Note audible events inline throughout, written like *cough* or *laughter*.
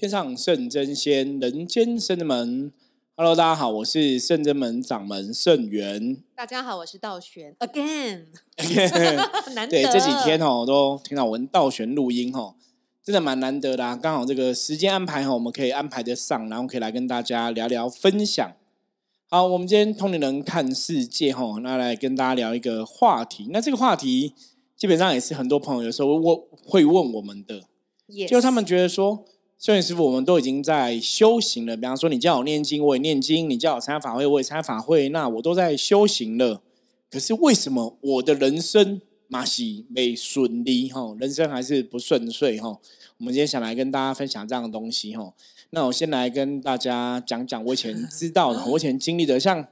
天上圣真仙，人间圣真门。Hello，大家好，我是圣真门掌门圣元。大家好，我是道玄。Again，*laughs* 难得。对，这几天哦，都听到我跟道玄录音哦，真的蛮难得的。刚好这个时间安排哦，我们可以安排得上，然后可以来跟大家聊聊分享。好，我们今天通灵人看世界哈，那来跟大家聊一个话题。那这个话题基本上也是很多朋友有时候问会问我们的，就他们觉得说。修行师傅，我们都已经在修行了。比方说，你叫我念经，我也念经；你叫我参加法会，我也参加法会。那我都在修行了。可是为什么我的人生马西没顺利？哈，人生还是不顺遂？哈，我们今天想来跟大家分享这样的东西。哈，那我先来跟大家讲讲我以前知道的，我以前经历的。像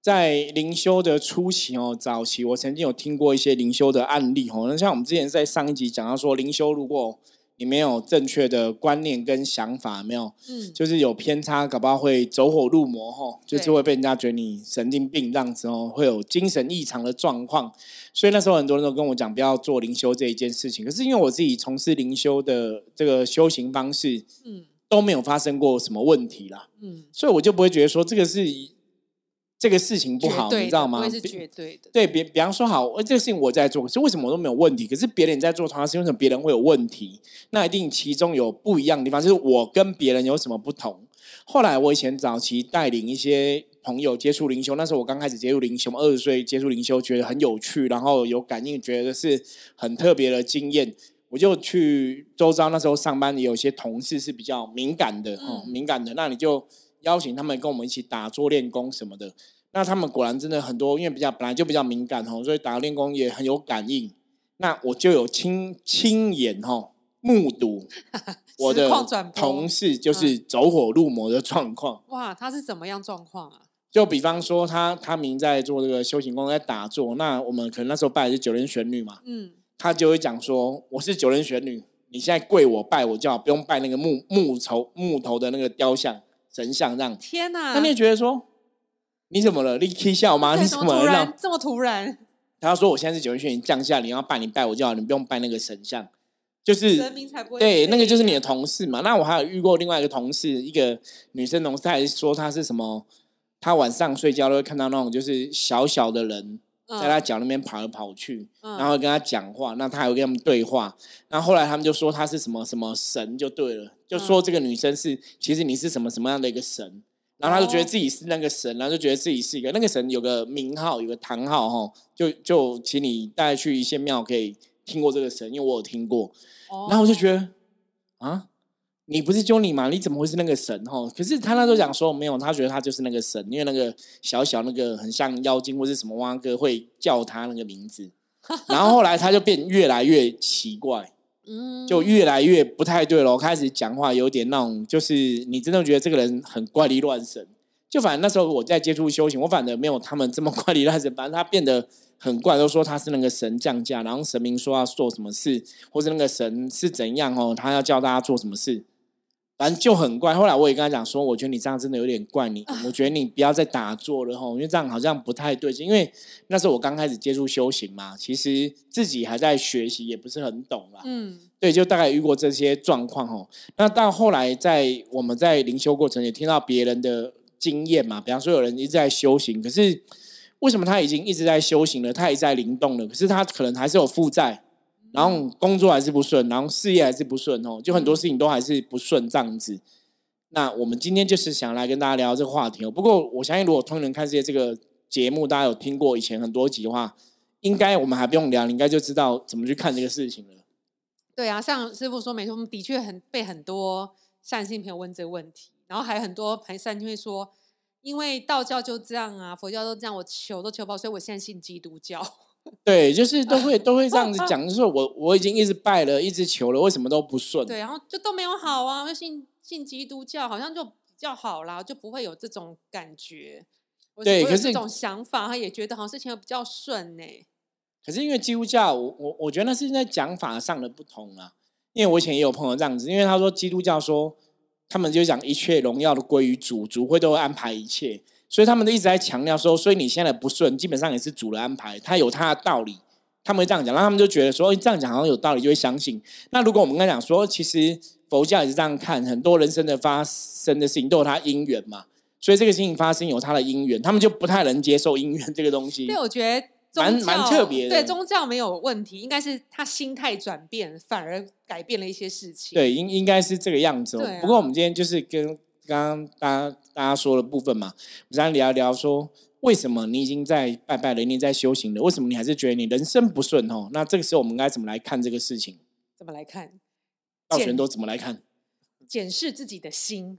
在灵修的初期哦，早期我曾经有听过一些灵修的案例。哈，那像我们之前在上一集讲到说，灵修如果你没有正确的观念跟想法，没有，嗯，就是有偏差，搞不好会走火入魔吼，就是会被人家觉得你神经病这样子哦，会有精神异常的状况。所以那时候很多人都跟我讲不要做灵修这一件事情。可是因为我自己从事灵修的这个修行方式，嗯，都没有发生过什么问题啦，嗯，所以我就不会觉得说这个是。这个事情不好，你知道吗？是绝对的。对，比比方说，好，这个事情我在做，可是为什么我都没有问题？可是别人在做同样事情，为什么别人会有问题？那一定其中有不一样的地方，就是我跟别人有什么不同。后来我以前早期带领一些朋友接触灵修，那时候我刚开始接触灵修，二十岁接触灵修，觉得很有趣，然后有感应，觉得是很特别的经验。我就去周遭那时候上班，有些同事是比较敏感的哦，敏感的，那你就。邀请他们跟我们一起打坐练功什么的，那他们果然真的很多，因为比较本来就比较敏感吼，所以打练功也很有感应。那我就有亲亲眼吼目睹 *laughs* 我的同事就是走火入魔的状况。哇，他是怎么样状况啊？就比方说，他他明在做这个修行功，在打坐。那我们可能那时候拜的是九人玄女嘛，嗯，他就会讲说：“我是九人玄女，你现在跪我拜我，就好，不用拜那个木木头木头的那个雕像。”神像这样，天哪！那你也觉得说，你怎么了？你可以笑吗？你怎么了？这么突然？他说：“我现在是九人玄女降下，你要拜你拜我就好，你不用拜那个神像。”就是神明才不会对，那个就是你的同事嘛。那我还有遇过另外一个同事，一个女生同事，还说她是什么？她晚上睡觉都会看到那种就是小小的人。在她脚那边跑来跑去，然后跟她讲话，那她还会跟他们对话。那后后来他们就说她是什么什么神就对了，就说这个女生是其实你是什么什么样的一个神，然后他就觉得自己是那个神，然后就觉得自己是一个那个神有个名号有个堂号哈，就就请你带去一些庙可以听过这个神，因为我有听过。然后我就觉得啊。你不是就你吗？你怎么会是那个神？哈！可是他那时候讲说没有，他觉得他就是那个神，因为那个小小那个很像妖精或是什么蛙哥会叫他那个名字。然后后来他就变越来越奇怪，嗯，就越来越不太对了。开始讲话有点那种，就是你真的觉得这个人很怪力乱神。就反正那时候我在接触修行，我反正没有他们这么怪力乱神。*laughs* 反正他变得很怪，都说他是那个神降价，然后神明说要做什么事，或是那个神是怎样哦，他要教大家做什么事。反正就很怪，后来我也跟他讲说，我觉得你这样真的有点怪，你我觉得你不要再打坐了吼，因为这样好像不太对劲。因为那时候我刚开始接触修行嘛，其实自己还在学习，也不是很懂啦。嗯，对，就大概遇过这些状况吼。那到后来在我们在灵修过程也听到别人的经验嘛，比方说有人一直在修行，可是为什么他已经一直在修行了，他也在灵动了，可是他可能还是有负债。然后工作还是不顺，然后事业还是不顺哦，就很多事情都还是不顺这样子。那我们今天就是想来跟大家聊这个话题哦。不过我相信，如果通人看世界这个节目，大家有听过以前很多集的话，应该我们还不用聊，你应该就知道怎么去看这个事情了。对啊，像师傅说没错，我们的确很被很多善信朋友问这个问题，然后还有很多朋善心会说，因为道教就这样啊，佛教都这样，我求都求不到，所以我现在信基督教。*laughs* 对，就是都会都会这样子讲，就是我我已经一直拜了，一直求了，为什么都不顺？对，然后就都没有好啊。信信基督教好像就比较好啦，就不会有这种感觉。对，可是这种想法，他也觉得好像事情比较顺呢。可是因为基督教，我我我觉得那是在讲法上的不同啊。因为我以前也有朋友这样子，因为他说基督教说他们就讲一切荣耀都归于主，主会都会安排一切。所以他们都一直在强调说，所以你现在不顺，基本上也是主的安排，他有他的道理。他们会这样讲，然后他们就觉得说，这样讲好像有道理，就会相信。那如果我们跟他讲说，其实佛教也是这样看，很多人生的发生的事情都有它因缘嘛，所以这个事情发生有它的因缘，他们就不太能接受因缘这个东西。对，我觉得蛮蛮特别的。对，宗教没有问题，应该是他心态转变，反而改变了一些事情。对，应应该是这个样子。不过我们今天就是跟刚刚大家大家说的部分嘛，我们聊一聊说。为什么你已经在拜拜了，你在修行了？为什么你还是觉得你人生不顺？哦，那这个时候我们该怎么来看这个事情？怎么来看？道玄都怎么来看？检视自己的心。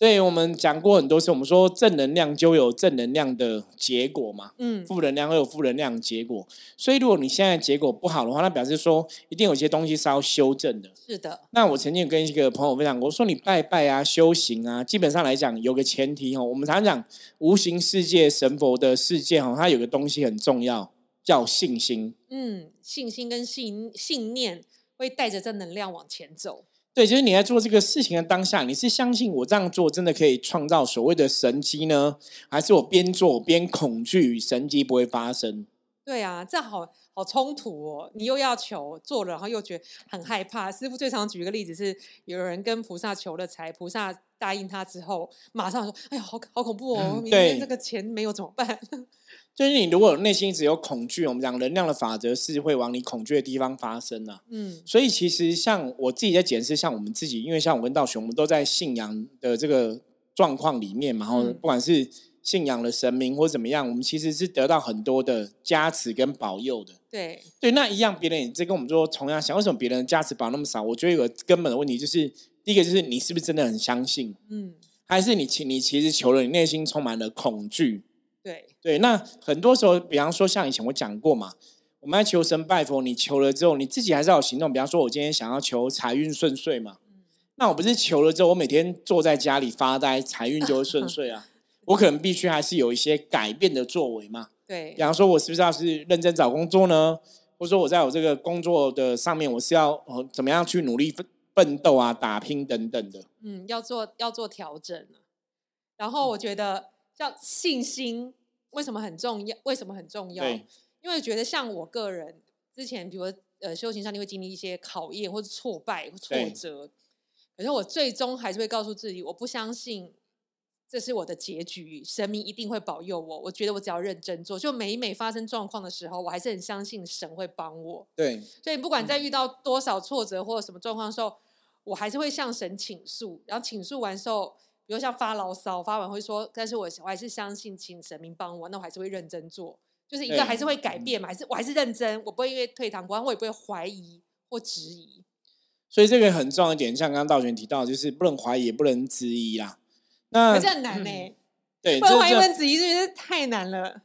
对我们讲过很多次，我们说正能量就有正能量的结果嘛，嗯，负能量会有负能量的结果。所以如果你现在结果不好的话，那表示说一定有些东西是要修正的。是的。那我曾经跟一个朋友分享过，我说你拜拜啊、修行啊，基本上来讲有个前提哦，我们常常讲无形世界、神佛的世界哈，它有个东西很重要，叫信心。嗯，信心跟信信念会带着正能量往前走。对，就是你在做这个事情的当下，你是相信我这样做真的可以创造所谓的神机呢，还是我边做边恐惧神机不会发生？对啊，这好好冲突哦！你又要求做了，然后又觉得很害怕。师傅最常举一个例子是，有人跟菩萨求了财，菩萨答应他之后，马上说：“哎呀，好好恐怖哦！明天这个钱没有怎么办？” *laughs* 就是你如果内心只有恐惧，我们讲能量的法则是会往你恐惧的地方发生啊。嗯，所以其实像我自己在检视，像我们自己，因为像我跟道雄，我们都在信仰的这个状况里面嘛，然后不管是信仰的神明或怎么样，我们其实是得到很多的加持跟保佑的。对对，那一样别人也在跟我们说同样想，为什么别人的加持保那么少？我觉得有个根本的问题就是，第一个就是你是不是真的很相信？嗯，还是你其你其实求了，你内心充满了恐惧？对对，那很多时候，比方说像以前我讲过嘛，我们在求神拜佛，你求了之后，你自己还是要有行动。比方说，我今天想要求财运顺遂嘛，那我不是求了之后，我每天坐在家里发呆，财运就会顺遂啊？*laughs* 我可能必须还是有一些改变的作为嘛。对，比方说，我是不是要是认真找工作呢？或者说，我在我这个工作的上面，我是要呃怎么样去努力奋奋斗啊、打拼等等的？嗯，要做要做调整然后我觉得。叫信心为什么很重要？为什么很重要？因为觉得像我个人之前，比如呃修行上，你会经历一些考验或者挫败、挫折，可是我最终还是会告诉自己，我不相信这是我的结局，神明一定会保佑我。我觉得我只要认真做，就每每发生状况的时候，我还是很相信神会帮我。对，所以不管在遇到多少挫折或者什么状况的时候，我还是会向神倾诉，然后倾诉完之后。比如像发牢骚，发完会说，但是我我还是相信请神明帮我，那我还是会认真做，就是一个还是会改变嘛，还是我还是认真，我不会因为退堂鼓，我也不会怀疑或质疑。所以这个很重要一点，像刚刚道玄提到，就是不能怀疑，也不能质疑啦。那这很难呢，对，不能怀疑、不能质疑，这太难了。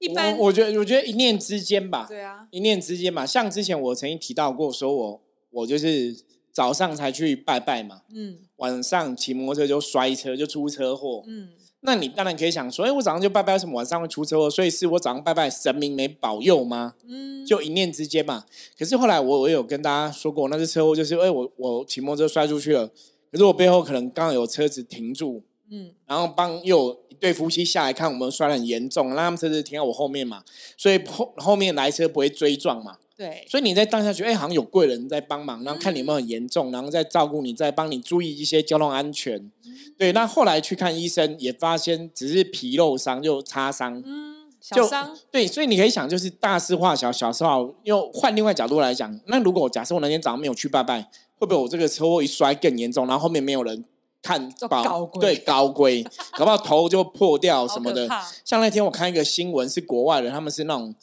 一般我觉得，我觉得一念之间吧，对啊，一念之间嘛。像之前我曾经提到过，说我我就是。早上才去拜拜嘛，嗯，晚上骑摩托车就摔车，就出车祸，嗯，那你当然可以想说，哎，我早上就拜拜，为什么晚上会出车祸？所以是我早上拜拜，神明没保佑吗？嗯，就一念之间嘛。可是后来我我有跟大家说过，那次车祸就是，哎，我我骑摩托车摔出去了，可是我背后可能刚好有车子停住，嗯，然后帮又一对夫妻下来看我们摔的很严重，那他们车子停在我后面嘛，所以后后面来车不会追撞嘛。对，所以你在当下觉得，哎，好像有贵人在帮忙，然后看你有没有很严重，然后再照顾你，再帮你注意一些交通安全。对，那后来去看医生，也发现只是皮肉伤，就擦伤，嗯，小伤。对，所以你可以想，就是大事化小，小事化。又换另外角度来讲，那如果假设我那天早上没有去拜拜，会不会我这个车祸一摔更严重，然后后面没有人看，高对高规，搞不好头就破掉什么的。像那天我看一个新闻，是国外的，他们是那种。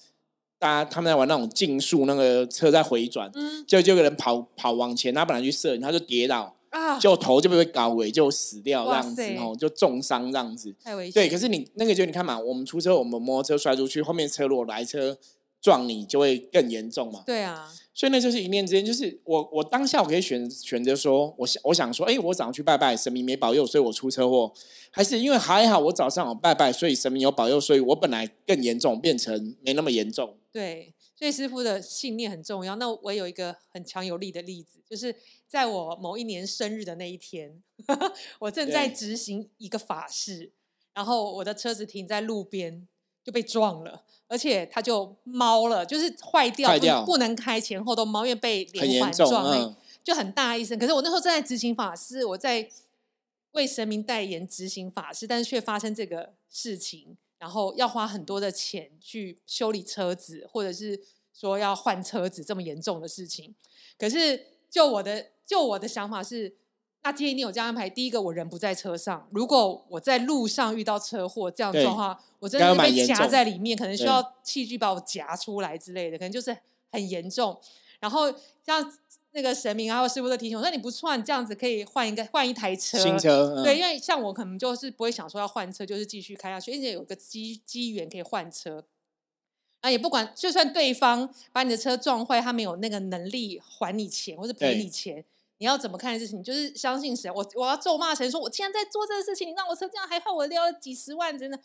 大家他们在玩那种竞速，那个车在回转，就就有个人跑跑往前，他本来去射，他就跌倒，啊就头就被搞尾，就死掉这样子哦，就重伤这样子。太危险。对，可是你那个就你看嘛，我们出车，我们摩托车摔出去，后面车如果来车撞你，就会更严重嘛。对啊。所以那就是一念之间，就是我我当下我可以选选择说，我想我想说，哎，我早上去拜拜，神明没保佑，所以我出车祸，还是因为还好我早上有拜拜，所以神明有保佑，所以我本来更严重，变成没那么严重。对，所以师傅的信念很重要。那我有一个很强有力的例子，就是在我某一年生日的那一天，*laughs* 我正在执行一个法事，然后我的车子停在路边。就被撞了，而且它就猫了，就是坏掉，不不能开，前后都猫，因为被连环撞。就很大一声。可是我那时候正在执行法事，我在为神明代言执行法事，但是却发生这个事情，然后要花很多的钱去修理车子，或者是说要换车子这么严重的事情。可是就我的就我的想法是。那今天你有这样安排，第一个我人不在车上，如果我在路上遇到车祸这样状况，我真的被夹在里面，可能需要器具把我夹出来之类的，可能就是很严重。然后像那个神明啊或师傅都提醒我说：“你不错，你这样子可以换一个换一台车。”新车对，因为像我可能就是不会想说要换车，就是继续开下去，而且有个机机缘可以换车。啊，也不管，就算对方把你的车撞坏，他没有那个能力还你钱或者赔你钱。你要怎么看这事情？就是相信神，我我要咒骂神，说我竟然在做这个事情，你让我车这样，还害我掉了几十万，真的，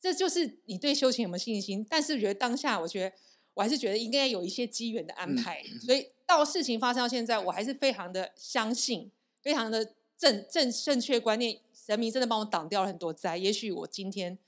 这就是你对修行有没有信心？但是我觉得当下，我觉得我还是觉得应该有一些机缘的安排，所以到事情发生到现在，我还是非常的相信，非常的正正正确观念，神明真的帮我挡掉了很多灾，也许我今天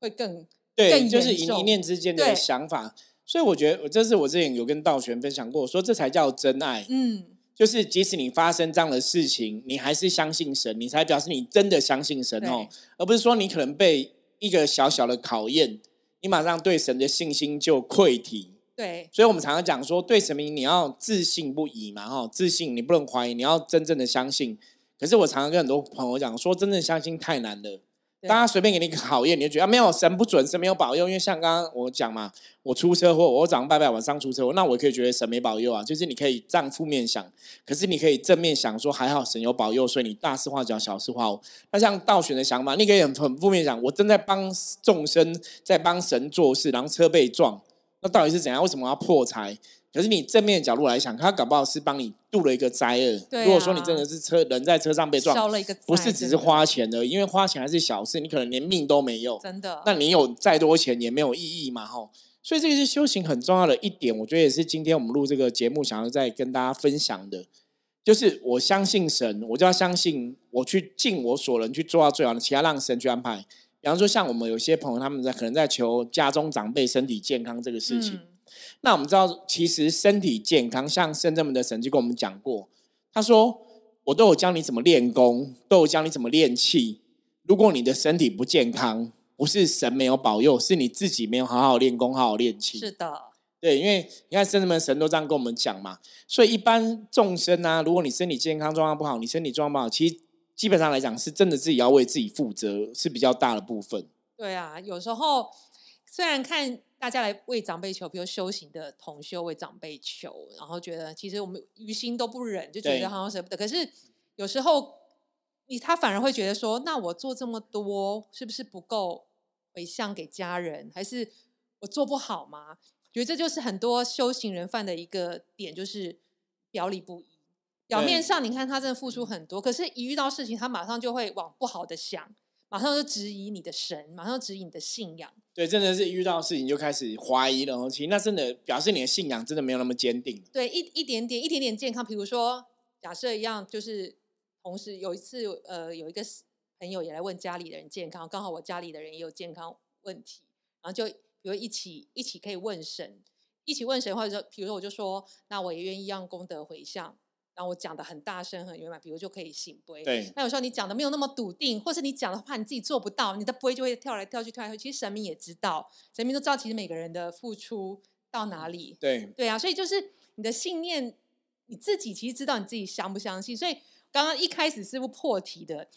会更对，就是一一念之间的想法，所以我觉得这是我之前有跟道玄分享过，我说这才叫真爱，嗯。就是即使你发生这样的事情，你还是相信神，你才表示你真的相信神哦，而不是说你可能被一个小小的考验，你马上对神的信心就溃体。对，所以我们常常讲说，对神明你要自信不疑嘛，哈，自信你不能怀疑，你要真正的相信。可是我常常跟很多朋友讲说，真正相信太难了。大家随便给你一个考验，你就觉得啊没有神不准，神没有保佑。因为像刚刚我讲嘛，我出车祸，我早上拜拜，晚上出车祸，那我可以觉得神没保佑啊。就是你可以这样负面想，可是你可以正面想，说还好神有保佑，所以你大事化小，小事化无。那像倒选的想法，你可以很很负面想，我正在帮众生，在帮神做事，然后车被撞，那到底是怎样？为什么要破财？可是你正面角度来想，他搞不好是帮你度了一个灾厄。如果说你真的是车人在车上被撞，了一个不是只是花钱的，因为花钱还是小事，你可能连命都没有。真的，那你有再多钱也没有意义嘛？吼，所以这个是修行很重要的一点，我觉得也是今天我们录这个节目想要再跟大家分享的，就是我相信神，我就要相信我去尽我所能去做到最好的，其他让神去安排。比方说，像我们有些朋友他们在可能在求家中长辈身体健康这个事情。那我们知道，其实身体健康，像深圳门的神就跟我们讲过，他说：“我都有教你怎么练功，都有教你怎么练气。如果你的身体不健康，不是神没有保佑，是你自己没有好好练功，好好练气。”是的，对，因为你看深圳门神都这样跟我们讲嘛。所以一般众生啊，如果你身体健康状况不好，你身体状况不好，其实基本上来讲，是真的自己要为自己负责，是比较大的部分。对啊，有时候虽然看。大家来为长辈求，比如修行的同修为长辈求，然后觉得其实我们于心都不忍，就觉得好像舍不得。可是有时候你他反而会觉得说，那我做这么多是不是不够回向给家人，还是我做不好吗？觉得这就是很多修行人犯的一个点，就是表里不一。表面上你看他真的付出很多，可是一遇到事情，他马上就会往不好的想。马上就质疑你的神，马上质疑你的信仰。对，真的是遇到事情就开始怀疑了。其实那真的表示你的信仰真的没有那么坚定。对，一一点点，一点点健康。比如说，假设一样，就是同时有一次，呃，有一个朋友也来问家里的人健康，刚好我家里的人也有健康问题，然后就比如一起一起可以问神，一起问神，或者说，比如说我就说，那我也愿意让功德回向。然后我讲的很大声很圆满，比如就可以醒杯。对。那有时候你讲的没有那么笃定，或是你讲的话你自己做不到，你的杯就会跳来跳去跳来跳去。其实神明也知道，神明都知道，其实每个人的付出到哪里。对。对啊，所以就是你的信念，你自己其实知道你自己相不相信。所以刚刚一开始师傅破题的。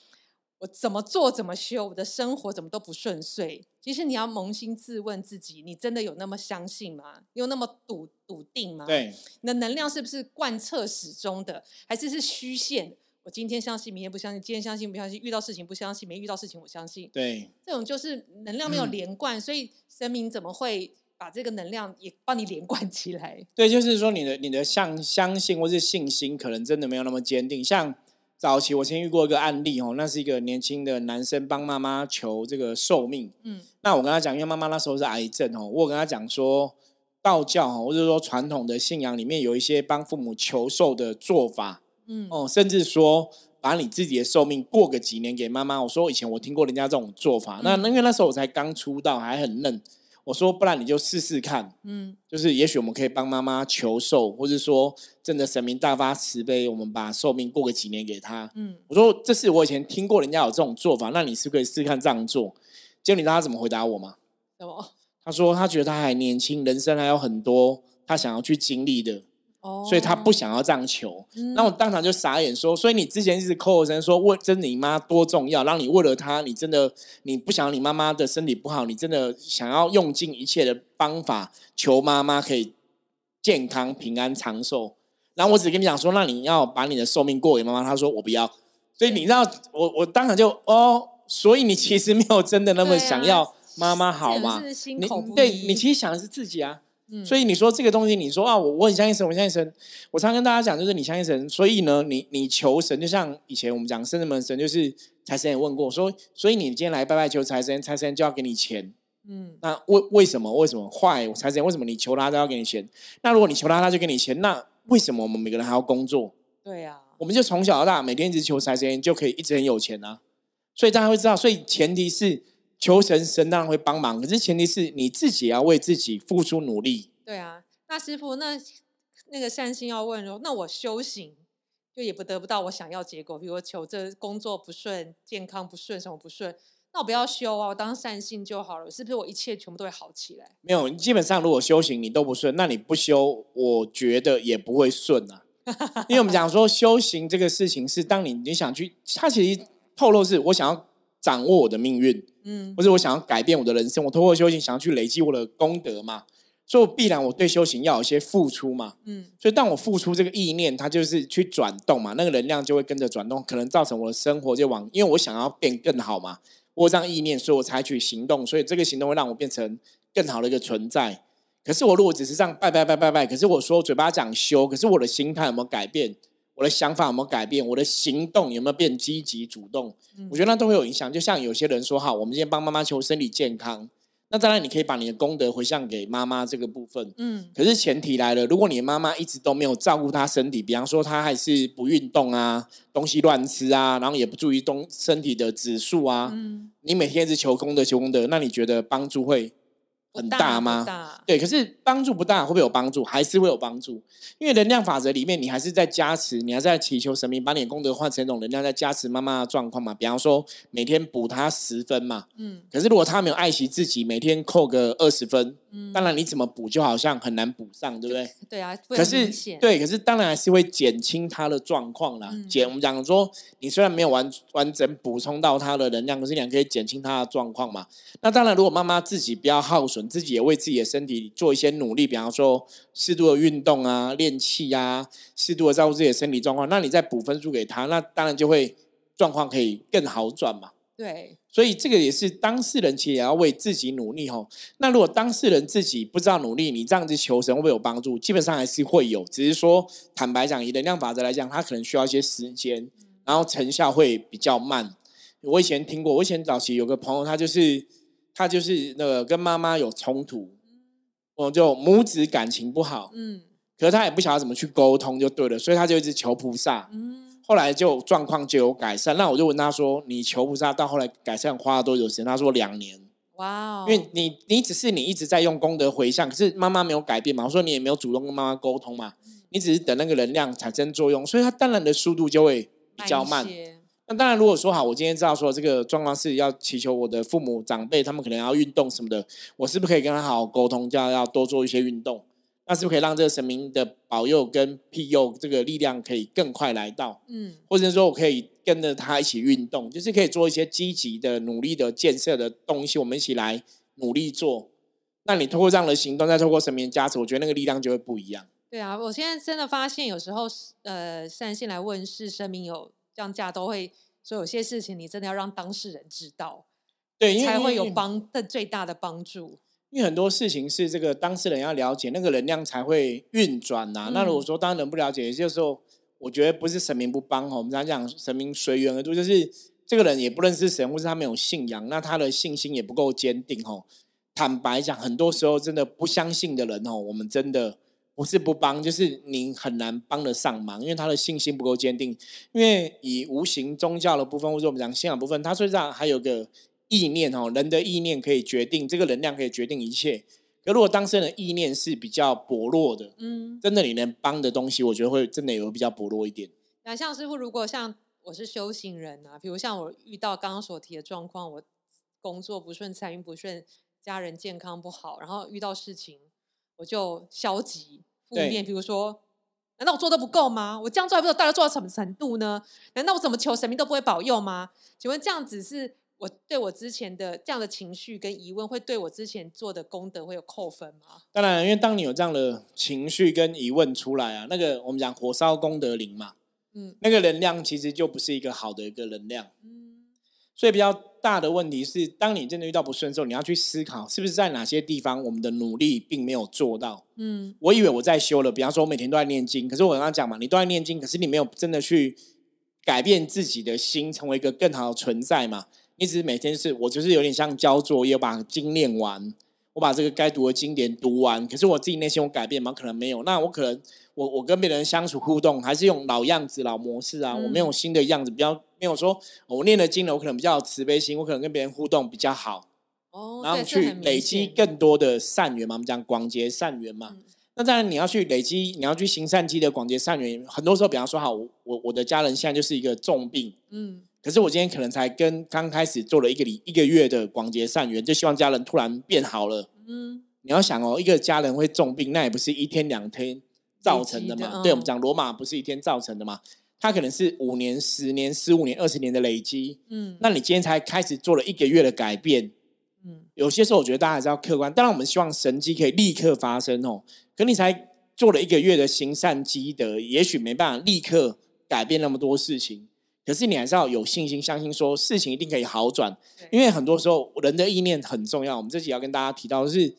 我怎么做怎么修，我的生活怎么都不顺遂。其实你要扪心自问自己，你真的有那么相信吗？有那么笃笃定吗？对，你的能量是不是贯彻始终的，还是是虚线？我今天相信，明天不相信；今天相信不相信？遇到事情不相信，没遇到事情我相信。对，这种就是能量没有连贯，所以神明怎么会把这个能量也帮你连贯起来？对，就是说你的你的相相信或是信心，可能真的没有那么坚定，像。早期我先遇过一个案例哦，那是一个年轻的男生帮妈妈求这个寿命。嗯，那我跟他讲，因为妈妈那时候是癌症哦，我跟他讲说，道教哈，或者说传统的信仰里面有一些帮父母求寿的做法。嗯，哦，甚至说把你自己的寿命过个几年给妈妈。我说以前我听过人家这种做法，那因为那时候我才刚出道，还很嫩。我说不然你就试试看，嗯，就是也许我们可以帮妈妈求寿，或者说真的神明大发慈悲，我们把寿命过个几年给她。嗯，我说这是我以前听过人家有这种做法，那你是可以试试看这样做。结果你知道他怎么回答我吗？什么？他说他觉得他还年轻，人生还有很多他想要去经历的。所以他不想要这样求，那我当场就傻眼说：，所以你之前一直口口声声说为真你妈多重要，让你为了她，你真的你不想你妈妈的身体不好，你真的想要用尽一切的方法求妈妈可以健康平安长寿。然后我只跟你讲说，那你要把你的寿命过给妈妈。他说我不要。所以你知道，我我当场就哦，所以你其实没有真的那么想要妈妈好吗？你对你其实想的是自己啊。所以你说这个东西，你说啊，我我很相信神，我相信神。我常跟大家讲，就是你相信神，所以呢，你你求神，就像以前我们讲圣人门神，就是财神也问过，说，所以你今天来拜拜求财神，财神就要给你钱。嗯，那为为什么？为什么坏财神？为什么你求他都要给你钱？那如果你求他，他就给你钱，那为什么我们每个人还要工作？对呀，我们就从小到大每天一直求财神，就可以一直很有钱啊。所以大家会知道，所以前提是。求神，神当然会帮忙，可是前提是你自己要为自己付出努力。对啊，那师傅，那那个善心要问说，那我修行就也不得不到我想要结果，比如求这工作不顺、健康不顺、什么不顺，那我不要修啊，我当善心就好了，是不是？我一切全部都会好起来？没有，基本上如果修行你都不顺，那你不修，我觉得也不会顺啊。*laughs* 因为我们讲说修行这个事情是，当你你想去，它其实透露是我想要掌握我的命运。嗯，或者我想要改变我的人生，我通过修行想要去累积我的功德嘛，所以必然我对修行要有一些付出嘛。嗯，所以当我付出这个意念，它就是去转动嘛，那个能量就会跟着转动，可能造成我的生活就往，因为我想要变更好嘛，我这样意念，所以我采取行动，所以这个行动会让我变成更好的一个存在。可是我如果只是这样拜拜拜拜拜，可是我说嘴巴讲修，可是我的心态有没有改变？我的想法有没有改变？我的行动有没有变积极主动？我觉得那都会有影响。就像有些人说：“哈，我们今天帮妈妈求身体健康。”那当然，你可以把你的功德回向给妈妈这个部分。嗯。可是前提来了，如果你的妈妈一直都没有照顾她身体，比方说她还是不运动啊，东西乱吃啊，然后也不注意东身体的指数啊，嗯，你每天一直求功德求功德，那你觉得帮助会？很大吗？对，可是帮助不大，会不会有帮助？还是会有帮助？因为能量法则里面，你还是在加持，你还在祈求神明把你的功德换成一种能量，在加持妈妈的状况嘛。比方说，每天补她十分嘛。嗯。可是如果她没有爱惜自己，每天扣个二十分，嗯，当然你怎么补，就好像很难补上，对不对？*laughs* 对啊。可是对，可是当然还是会减轻他的状况啦。减，我们讲说，你虽然没有完完整补充到他的能量，可是你可以减轻他的状况嘛。那当然，如果妈妈自己不要耗损。自己也为自己的身体做一些努力，比方说适度的运动啊、练气啊，适度的照顾自己的身体状况。那你再补分数给他，那当然就会状况可以更好转嘛。对，所以这个也是当事人其实也要为自己努力吼。那如果当事人自己不知道努力，你这样子求神会不会有帮助？基本上还是会有，只是说坦白讲，以能量法则来讲，它可能需要一些时间，然后成效会比较慢。我以前听过，我以前早期有个朋友，他就是。他就是那个跟妈妈有冲突，我就母子感情不好，嗯，可是他也不晓得怎么去沟通，就对了，所以他就一直求菩萨，嗯，后来就状况就有改善。那我就问他说：“你求菩萨到后来改善花了多久时间？”他说：“两年。”哇，因为你你只是你一直在用功德回向，可是妈妈没有改变嘛。我说你也没有主动跟妈妈沟通嘛，你只是等那个能量产生作用，所以它当然的速度就会比较慢。那当然，如果说好，我今天知道说这个状况是要祈求我的父母长辈，他们可能要运动什么的，我是不是可以跟他好好沟通，叫要多做一些运动？那是不是可以让这个神明的保佑跟庇佑这个力量可以更快来到？嗯，或者说我可以跟着他一起运动，就是可以做一些积极的、努力的建设的东西，我们一起来努力做。那你通过这样的行动，再透过神明加持，我觉得那个力量就会不一样。对啊，我现在真的发现，有时候呃，善信来问世，神明有。降价都会，说有些事情你真的要让当事人知道，对，才会有帮的最大的帮助。因为很多事情是这个当事人要了解，那个能量才会运转呐。那如果说当人不了解，有些时候我觉得不是神明不帮哦，我们常讲神明随缘而度，就是这个人也不认识神，或是他没有信仰，那他的信心也不够坚定哦。坦白讲，很多时候真的不相信的人哦，我们真的。不是不帮，就是你很难帮得上忙，因为他的信心不够坚定。因为以无形宗教的部分，或者我们讲信仰部分，它实际上还有个意念哦，人的意念可以决定这个能量，可以决定一切。可如果当事人的意念是比较薄弱的，嗯，真的你能帮的东西，我觉得会真的有比较薄弱一点。那像师傅，如果像我是修行人啊，比如像我遇到刚刚所提的状况，我工作不顺，财运不顺，家人健康不好，然后遇到事情我就消极负面，比如说，难道我做的不够吗？我这样做还不知道大家做到什么程度呢？难道我怎么求神明都不会保佑吗？请问这样子是？我对我之前的这样的情绪跟疑问，会对我之前做的功德会有扣分吗？当然，因为当你有这样的情绪跟疑问出来啊，那个我们讲火烧功德林嘛，嗯，那个能量其实就不是一个好的一个能量。嗯，所以比较大的问题是，当你真的遇到不顺的时候，你要去思考，是不是在哪些地方我们的努力并没有做到？嗯，我以为我在修了，比方说我每天都在念经，可是我刚刚讲嘛，你都在念经，可是你没有真的去改变自己的心，成为一个更好的存在嘛？一直每天是我就是有点像交作业，把经念完，我把这个该读的经典读完。可是我自己内心有改变吗？可能没有。那我可能我我跟别人相处互动，还是用老样子、老模式啊。我没有新的样子，比较没有说我念了经了，我可能比较慈悲心，我可能跟别人互动比较好。哦，然后去累积更多的善缘嘛。我们讲广结善缘嘛。那当然你要去累积，你要去行善积的广结善缘。很多时候，比方说，好，我我的家人现在就是一个重病，嗯。可是我今天可能才跟刚开始做了一个礼一个月的广结善缘，就希望家人突然变好了。嗯，你要想哦，一个家人会重病，那也不是一天两天造成的嘛。对我们讲罗马不是一天造成的嘛，它可能是五年、十年、十五年、二十年的累积。嗯，那你今天才开始做了一个月的改变，嗯，有些时候我觉得大家还是要客观。当然，我们希望神迹可以立刻发生哦。可你才做了一个月的行善积德，也许没办法立刻改变那么多事情。可是你还是要有信心，相信说事情一定可以好转，因为很多时候人的意念很重要。我们这集要跟大家提到的是，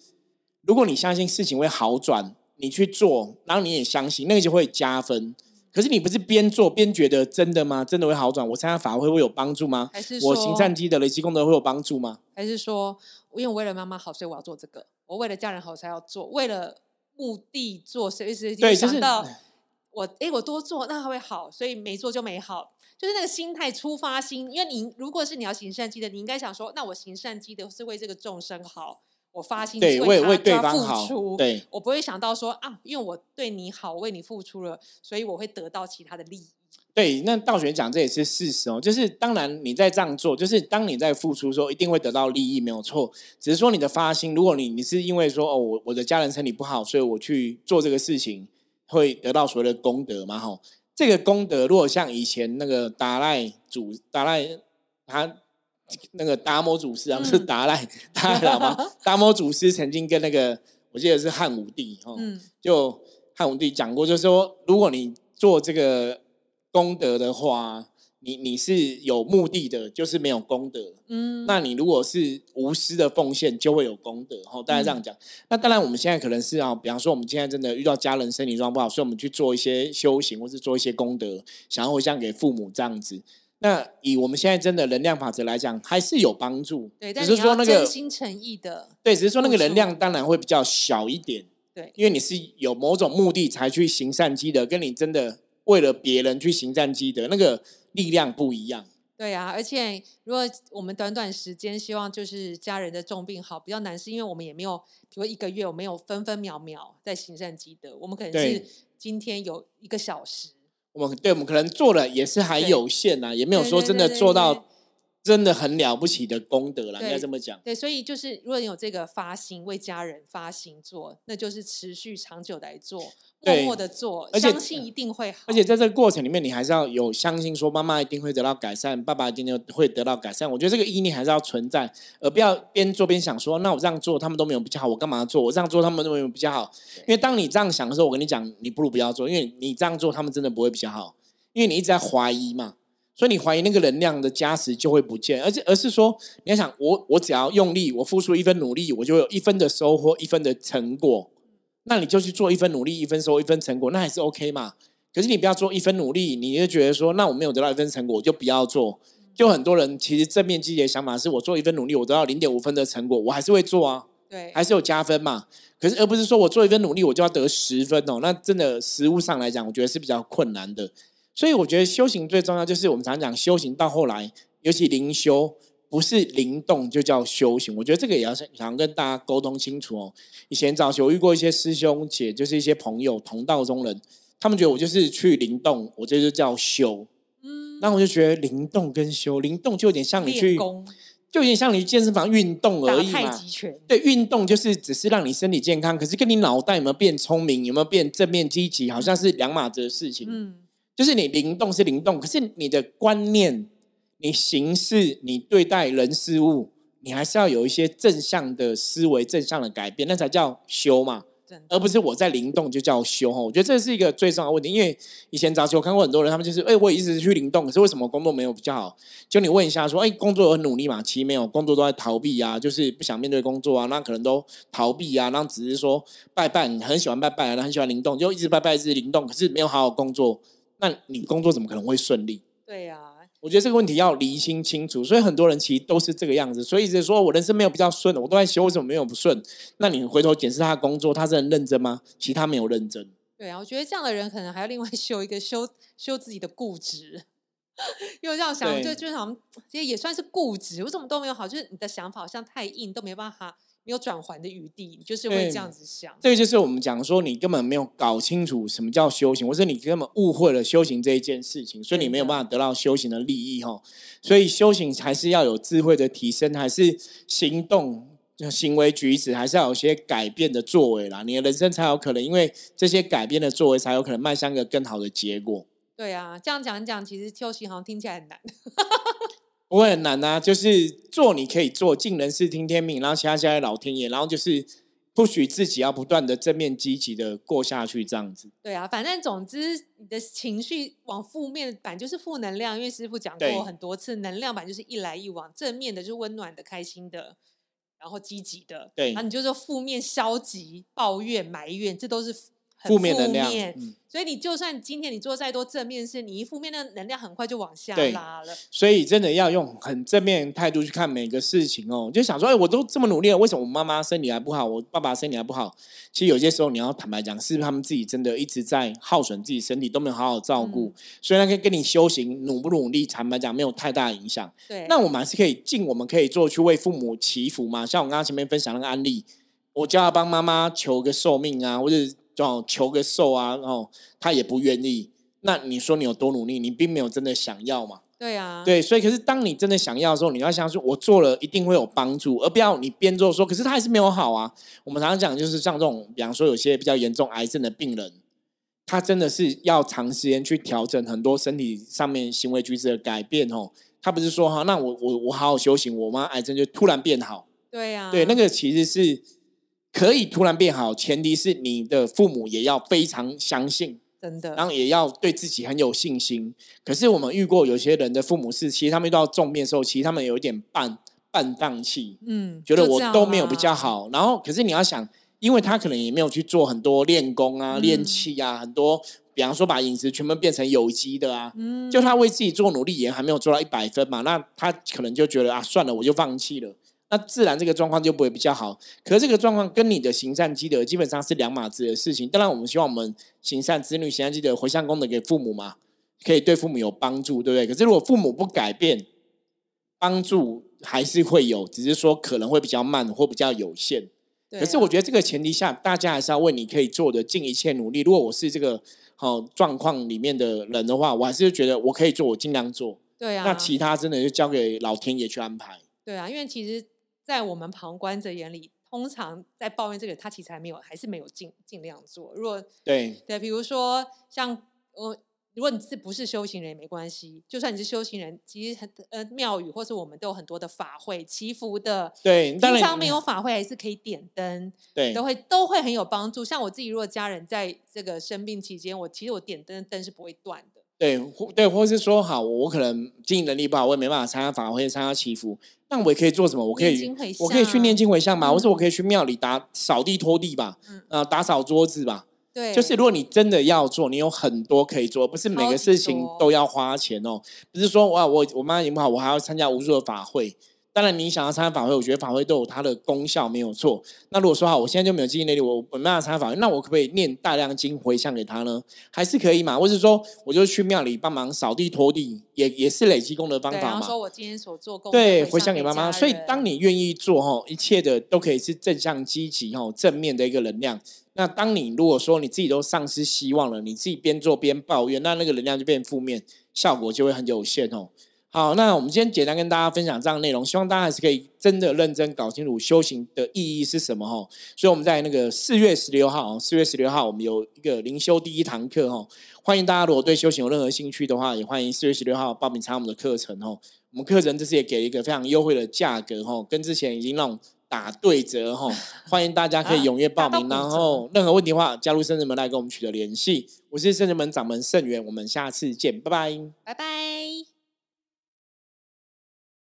如果你相信事情会好转，你去做，然后你也相信，那个就会加分。可是你不是边做边觉得真的吗？真的会好转？我参加法会会有帮助吗？还是我行善积德累积功德会有帮助吗？还是说，因为我为了妈妈好，所以我要做这个；我为了家人好才要做，为了目的做，随时想到我哎，我多做那会好，所以没做就没好。就是那个心态出发心，因为你如果是你要行善积德，你应该想说，那我行善积德是为这个众生好，我发心对为为对方好，对，我不会想到说啊，因为我对你好，为你付出了，所以我会得到其他的利益。对，那道玄讲这也是事实哦，就是当然你在这样做，就是当你在付出时候一定会得到利益，没有错，只是说你的发心，如果你你是因为说哦，我我的家人身体不好，所以我去做这个事情，会得到所谓的功德嘛，吼。这个功德，如果像以前那个达赖祖达赖他那个达摩祖师啊，不是达赖 *laughs* 达赖喇嘛，*laughs* 达摩祖师曾经跟那个我记得是汉武帝哦，就汉武帝讲过，就是说，如果你做这个功德的话。你你是有目的的，就是没有功德。嗯，那你如果是无私的奉献，就会有功德。哈，大家这样讲。那当然，我们现在可能是啊，比方说，我们现在真的遇到家人身体状况不好，所以我们去做一些修行，或是做一些功德，想要回向给父母这样子。那以我们现在真的能量法则来讲，还是有帮助。对，只是说那个真心诚意的。对，只是说那个能量当然会比较小一点。对，因为你是有某种目的才去行善积德，跟你真的为了别人去行善积德那个。力量不一样，对啊，而且如果我们短短时间希望就是家人的重病好，比较难，是因为我们也没有，比如一个月我没有分分秒秒在行善积德，我们可能是今天有一个小时，我们对我们可能做的也是还有限啊，也没有说真的做到。真的很了不起的功德了，应该这么讲。对，所以就是如果你有这个发心为家人发心做，那就是持续长久来做，默默的做，相信一定会好。而且在这个过程里面，你还是要有相信，说妈妈一定会得到改善，爸爸一定会得到改善。我觉得这个意念还是要存在，而不要边做边想说，那我这样做他们都没有比较好，我干嘛做？我这样做他们都没有比较好。因为当你这样想的时候，我跟你讲，你不如不要做，因为你这样做他们真的不会比较好，因为你一直在怀疑嘛。所以你怀疑那个能量的加持就会不见，而且而是说你要想我我只要用力，我付出一分努力，我就有一分的收获，一分的成果。那你就去做一分努力，一分收一分成果，那还是 OK 嘛？可是你不要做一分努力，你就觉得说，那我没有得到一分成果，我就不要做。就很多人其实正面积极的想法是我做一分努力，我得到零点五分的成果，我还是会做啊，对，还是有加分嘛。可是而不是说我做一分努力，我就要得十分哦，那真的实物上来讲，我觉得是比较困难的。所以我觉得修行最重要，就是我们常讲修行到后来，尤其灵修，不是灵动就叫修行。我觉得这个也要想想跟大家沟通清楚哦。以前早期我遇过一些师兄姐，就是一些朋友同道中人，他们觉得我就是去灵动，我这就叫修。嗯，那我就觉得灵动跟修，灵动就有点像你去。就有点像你健身房运动而已嘛。对，运动就是只是让你身体健康，可是跟你脑袋有没有变聪明，有没有变正面积极，好像是两码子的事情。嗯，就是你灵动是灵动，可是你的观念、你行事、你对待人事物，你还是要有一些正向的思维、正向的改变，那才叫修嘛。而不是我在灵动就叫修哈，我觉得这是一个最重要的问题。因为以前早期我看过很多人，他们就是哎，我一直去灵动，可是为什么工作没有比较好？就你问一下说，哎，工作很努力嘛？其实没有，工作都在逃避啊，就是不想面对工作啊，那可能都逃避啊，那只是说拜拜，很喜欢拜拜，然后很喜欢灵动，就一直拜拜，一直灵动，可是没有好好工作，那你工作怎么可能会顺利？对呀。我觉得这个问题要厘清清楚，所以很多人其实都是这个样子，所以一直说我人生没有比较顺的，我都在修，为什么没有不顺？那你回头检视他的工作，他是很认真吗？其实他没有认真。对啊，我觉得这样的人可能还要另外修一个 *laughs* 修修自己的固执，*laughs* 因为这样想就就想其实也算是固执，我怎么都没有好？就是你的想法好像太硬，都没办法。没有转圜的余地，你就是会这样子想。这个就是我们讲说，你根本没有搞清楚什么叫修行，或者你根本误会了修行这一件事情，所以你没有办法得到修行的利益哈。所以修行还是要有智慧的提升，还是行动、行为举止，还是要有些改变的作为啦。你的人生才有可能，因为这些改变的作为，才有可能迈向一个更好的结果。对啊，这样讲讲，其实修行好像听起来很难。*laughs* 不会很难啊，就是做你可以做，尽人事听天命，然后其他交给老天爷，然后就是不许自己要不断的正面积极的过下去，这样子。对啊，反正总之你的情绪往负面版就是负能量，因为师傅讲过很多次，能量版就是一来一往，正面的就是温暖的、开心的，然后积极的。对，那你就说负面、消极、抱怨、埋怨，这都是。负面能量，所以你就算今天你做再多正面事，你一负面的能量很快就往下拉了。所以真的要用很正面态度去看每个事情哦。就想说，哎，我都这么努力了，为什么我妈妈身体还不好，我爸爸身体还不好？其实有些时候你要坦白讲，是他们自己真的一直在耗损自己身体，都没有好好照顾。所以那个跟你修行努不努力，坦白讲没有太大影响。对，那我们还是可以尽我们可以做去为父母祈福嘛。像我刚刚前面分享那个案例，我叫他帮妈妈求个寿命啊，或者。哦，求个寿啊，然后他也不愿意。那你说你有多努力？你并没有真的想要嘛？对啊，对，所以可是当你真的想要的时候，你要相信我做了一定会有帮助，而不要你边做说，可是他还是没有好啊。我们常常讲，就是像这种，比方说有些比较严重癌症的病人，他真的是要长时间去调整很多身体上面行为举止的改变哦。他不是说哈，那我我我好好修行，我妈癌症就突然变好。对呀，对，那个其实是。可以突然变好，前提是你的父母也要非常相信，真的，然后也要对自己很有信心。可是我们遇过有些人的父母是，其实他们遇到重变时候，其实他们有一点半半荡气，嗯，觉得我都没有比较好。然后，可是你要想，因为他可能也没有去做很多练功啊、练气啊，很多，比方说把饮食全部变成有机的啊，嗯，就他为自己做努力也还没有做到一百分嘛，那他可能就觉得啊，算了，我就放弃了。那自然这个状况就不会比较好。可是这个状况跟你的行善积德基本上是两码子的事情。当然，我们希望我们行善子女行善积德回向功德给父母嘛，可以对父母有帮助，对不对？可是如果父母不改变，帮助还是会有，只是说可能会比较慢或比较有限。可是我觉得这个前提下，大家还是要为你可以做的尽一切努力。如果我是这个好状况里面的人的话，我还是觉得我可以做，我尽量做。对啊。那其他真的就交给老天爷去安排。对啊，因为其实。在我们旁观者眼里，通常在抱怨这个，他其实还没有，还是没有尽尽量做。如果对对，比如说像我，如果你是不是修行人也没关系，就算你是修行人，其实很呃庙宇或是我们都有很多的法会祈福的。对，平常没有法会还是可以点灯，对，都会都会很有帮助。像我自己，如果家人在这个生病期间，我其实我点灯灯是不会断的。对，或对，或是说好，我可能经营能力不好，我也没办法参加法会、参加祈福，那我也可以做什么？我可以，我可以去念经回向嘛，或者我可以去庙里打扫地拖地吧，嗯呃，打扫桌子吧。对，就是如果你真的要做，你有很多可以做，不是每个事情都要花钱哦。不是说哇，我我妈经不好，我还要参加无数的法会。当然，你想要参加法会，我觉得法会都有它的功效，没有错。那如果说好，我现在就没有经济能力，我我没办法参加法会，那我可不可以念大量经回向给他呢？还是可以嘛？或者说，我就去庙里帮忙扫地拖地，也也是累积功德方法嘛。说我今天所做功对回向给妈妈。所以，当你愿意做哈，一切的都可以是正向、积极哈、正面的一个能量。那当你如果说你自己都丧失希望了，你自己边做边抱怨，那那个能量就变负面，效果就会很有限哦。好，那我们今天简单跟大家分享这样内容，希望大家还是可以真的认真搞清楚修行的意义是什么哈。所以我们在那个四月十六号，四月十六号我们有一个灵修第一堂课哈，欢迎大家如果对修行有任何兴趣的话，也欢迎四月十六号报名参加我们的课程哦。我们课程这次也给一个非常优惠的价格哈，跟之前已经那种打对折哈，*laughs* 欢迎大家可以踊跃报名，然后任何问题的话，加入圣人门来跟我们取得联系。我是圣人门掌门圣元，我们下次见，拜拜，拜拜。